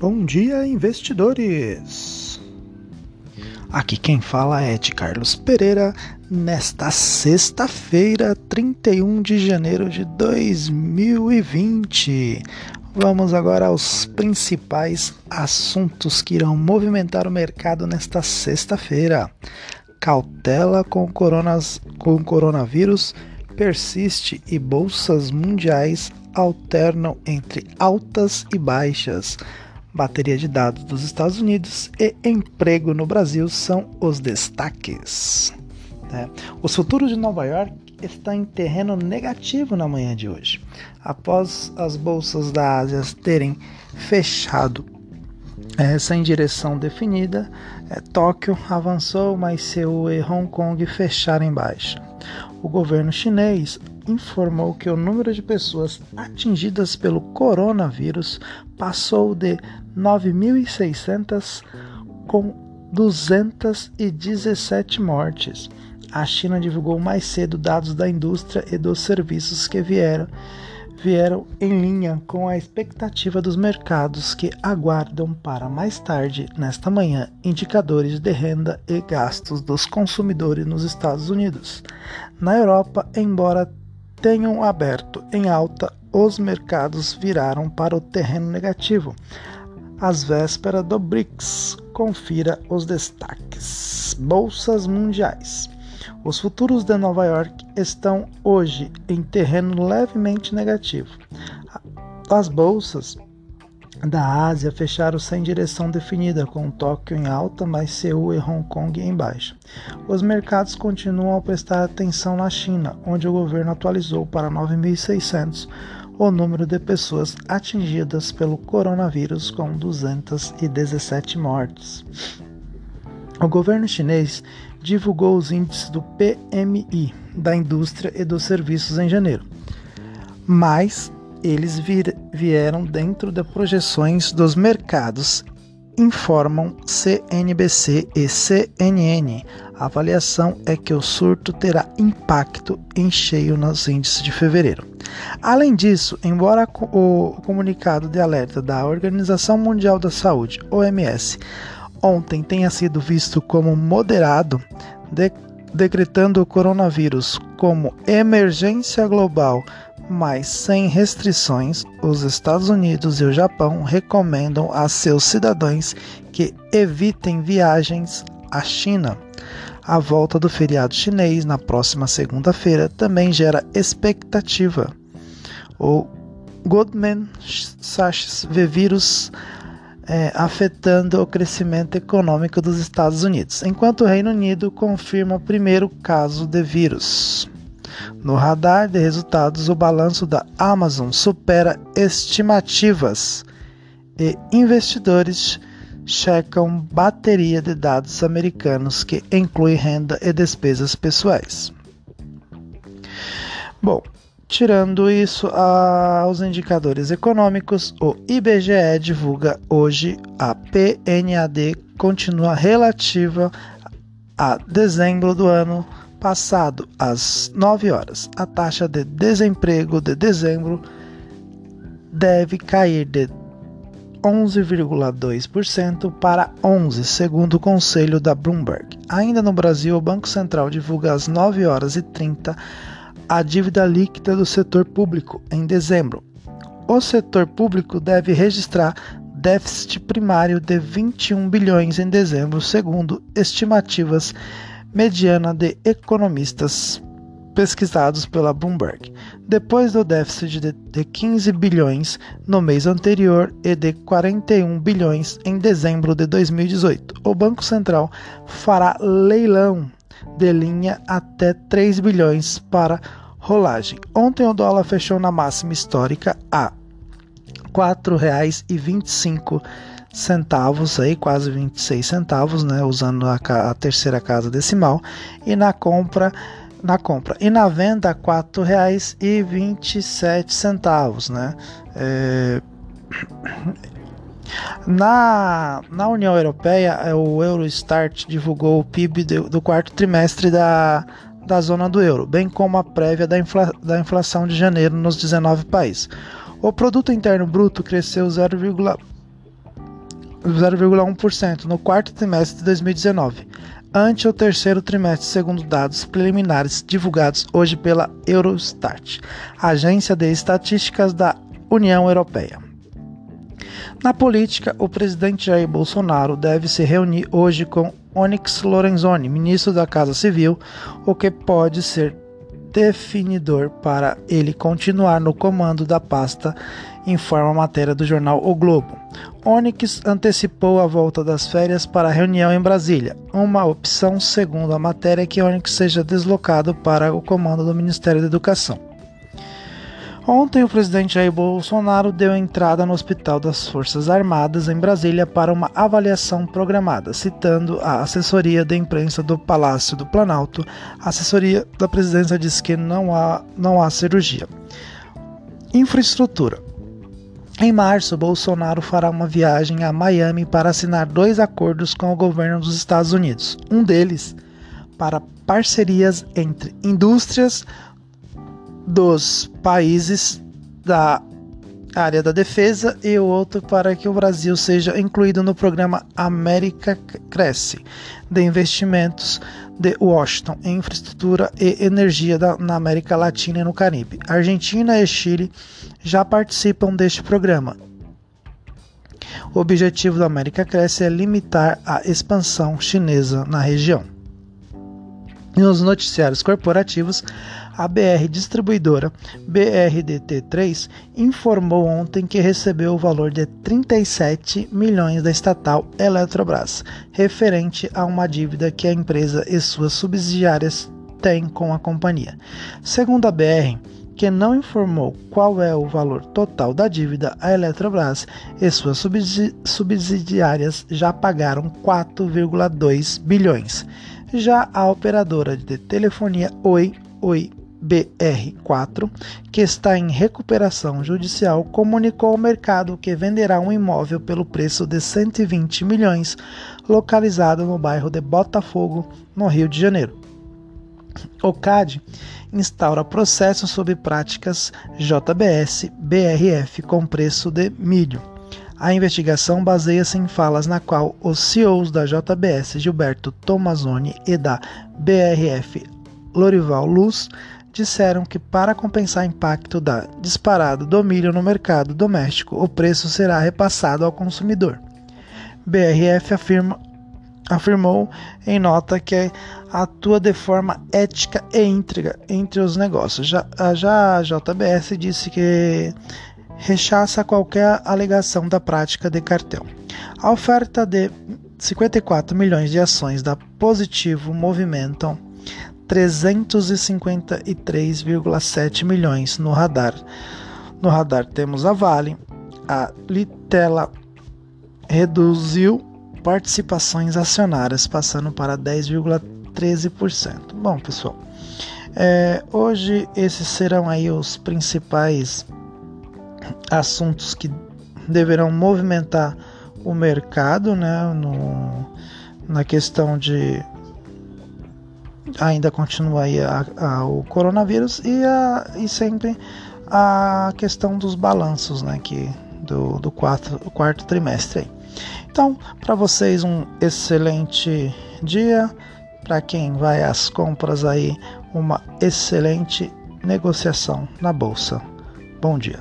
Bom dia, investidores! Aqui quem fala é de Carlos Pereira, nesta sexta-feira, 31 de janeiro de 2020. Vamos agora aos principais assuntos que irão movimentar o mercado nesta sexta-feira. Cautela com, coronas, com coronavírus persiste e bolsas mundiais alternam entre altas e baixas bateria de dados dos Estados Unidos e emprego no Brasil são os destaques. Né? Os futuros de Nova York estão em terreno negativo na manhã de hoje, após as bolsas da Ásia terem fechado é, sem direção definida. É, Tóquio avançou, mas Seul e Hong Kong fecharam em baixa. O governo chinês informou que o número de pessoas atingidas pelo coronavírus passou de 9.600 com 217 mortes. A China divulgou mais cedo dados da indústria e dos serviços que vieram vieram em linha com a expectativa dos mercados que aguardam para mais tarde, nesta manhã, indicadores de renda e gastos dos consumidores nos Estados Unidos. Na Europa, embora tenham aberto em alta, os mercados viraram para o terreno negativo. Às vésperas do BRICS, confira os destaques. Bolsas mundiais. Os futuros de Nova York estão hoje em terreno levemente negativo. As bolsas da Ásia fecharam sem direção definida, com Tóquio em alta, mas Seul e Hong Kong em baixa. Os mercados continuam a prestar atenção na China, onde o governo atualizou para 9.600 o número de pessoas atingidas pelo coronavírus, com 217 mortes. O governo chinês divulgou os índices do PMI da indústria e dos serviços em janeiro, mas eles vir, vieram dentro das projeções dos mercados, informam CNBC e CNN. A avaliação é que o surto terá impacto em cheio nos índices de fevereiro. Além disso, embora o comunicado de alerta da Organização Mundial da Saúde, OMS, ontem tenha sido visto como moderado, de, decretando o coronavírus como emergência global mas sem restrições, os Estados Unidos e o Japão recomendam a seus cidadãos que evitem viagens à China. A volta do feriado chinês na próxima segunda-feira também gera expectativa. O Goldman Sachs vê vírus é, afetando o crescimento econômico dos Estados Unidos, enquanto o Reino Unido confirma o primeiro caso de vírus. No radar de resultados, o balanço da Amazon supera estimativas e investidores checam bateria de dados americanos que inclui renda e despesas pessoais. Bom, tirando isso aos indicadores econômicos, o IBGE divulga hoje a PNAD continua relativa a dezembro do ano Passado às 9 horas, a taxa de desemprego de dezembro deve cair de 11,2% para 11%, segundo o conselho da Bloomberg. Ainda no Brasil, o Banco Central divulga às 9 horas e 30 a dívida líquida do setor público em dezembro. O setor público deve registrar déficit primário de 21 bilhões em dezembro, segundo estimativas mediana de economistas pesquisados pela Bloomberg, depois do déficit de 15 bilhões no mês anterior e de 41 bilhões em dezembro de 2018. O Banco Central fará leilão de linha até 3 bilhões para rolagem. Ontem o dólar fechou na máxima histórica a R$ 4,25 centavos aí, quase 26 centavos, né, usando a, a terceira casa decimal, e na compra na compra e na venda R$ 4,27 né? É... Na, na União Europeia, é, o Eurostat divulgou o PIB do, do quarto trimestre da, da zona do euro, bem como a prévia da, infla, da inflação de janeiro nos 19 países. O produto interno bruto cresceu 0,1 0,1% no quarto trimestre de 2019, ante o terceiro trimestre, segundo dados preliminares divulgados hoje pela Eurostat, Agência de Estatísticas da União Europeia. Na política, o presidente Jair Bolsonaro deve se reunir hoje com Onyx Lorenzoni, ministro da Casa Civil, o que pode ser definidor para ele continuar no comando da pasta, informa a matéria do jornal O Globo. Onyx antecipou a volta das férias para a reunião em Brasília. Uma opção, segundo a matéria, é que Onyx seja deslocado para o comando do Ministério da Educação. Ontem, o presidente Jair Bolsonaro deu entrada no Hospital das Forças Armadas em Brasília para uma avaliação programada, citando a assessoria de imprensa do Palácio do Planalto. A assessoria da presidência diz que não há, não há cirurgia. Infraestrutura. Em março, Bolsonaro fará uma viagem a Miami para assinar dois acordos com o governo dos Estados Unidos. Um deles para parcerias entre indústrias dos países da área da defesa e o outro para que o Brasil seja incluído no programa América Cresce de investimentos de Washington em infraestrutura e energia da, na América Latina e no Caribe. Argentina e Chile já participam deste programa. O objetivo da América Cresce é limitar a expansão chinesa na região. Nos noticiários corporativos, a BR Distribuidora BRDT3 informou ontem que recebeu o valor de 37 milhões da estatal Eletrobras, referente a uma dívida que a empresa e suas subsidiárias têm com a companhia. Segundo a BR, que não informou qual é o valor total da dívida, a Eletrobras e suas subsidiárias já pagaram 4,2 bilhões. Já a operadora de telefonia Oi, Oi BR4, que está em recuperação judicial, comunicou ao mercado que venderá um imóvel pelo preço de 120 milhões, localizado no bairro de Botafogo, no Rio de Janeiro. O CAD instaura processo sobre práticas JBS BRF com preço de milho. A investigação baseia-se em falas na qual os CEOs da JBS Gilberto Tomazoni e da BRF Lorival Luz disseram que para compensar o impacto da disparada do milho no mercado doméstico, o preço será repassado ao consumidor. BRF afirma, afirmou em nota que atua de forma ética e íntegra entre os negócios. Já, já a JBS disse que rechaça qualquer alegação da prática de cartel. A oferta de 54 milhões de ações da Positivo movimentam 353,7 milhões no radar. No radar temos a Vale, a Litela reduziu participações acionárias, passando para 10,13%. Bom, pessoal, é, hoje esses serão aí os principais assuntos que deverão movimentar o mercado, né, no, na questão de ainda continua aí a, a, o coronavírus e, a, e sempre a questão dos balanços, né, que do, do quarto, quarto trimestre. Aí. Então, para vocês um excelente dia, para quem vai às compras aí, uma excelente negociação na bolsa. Bom dia.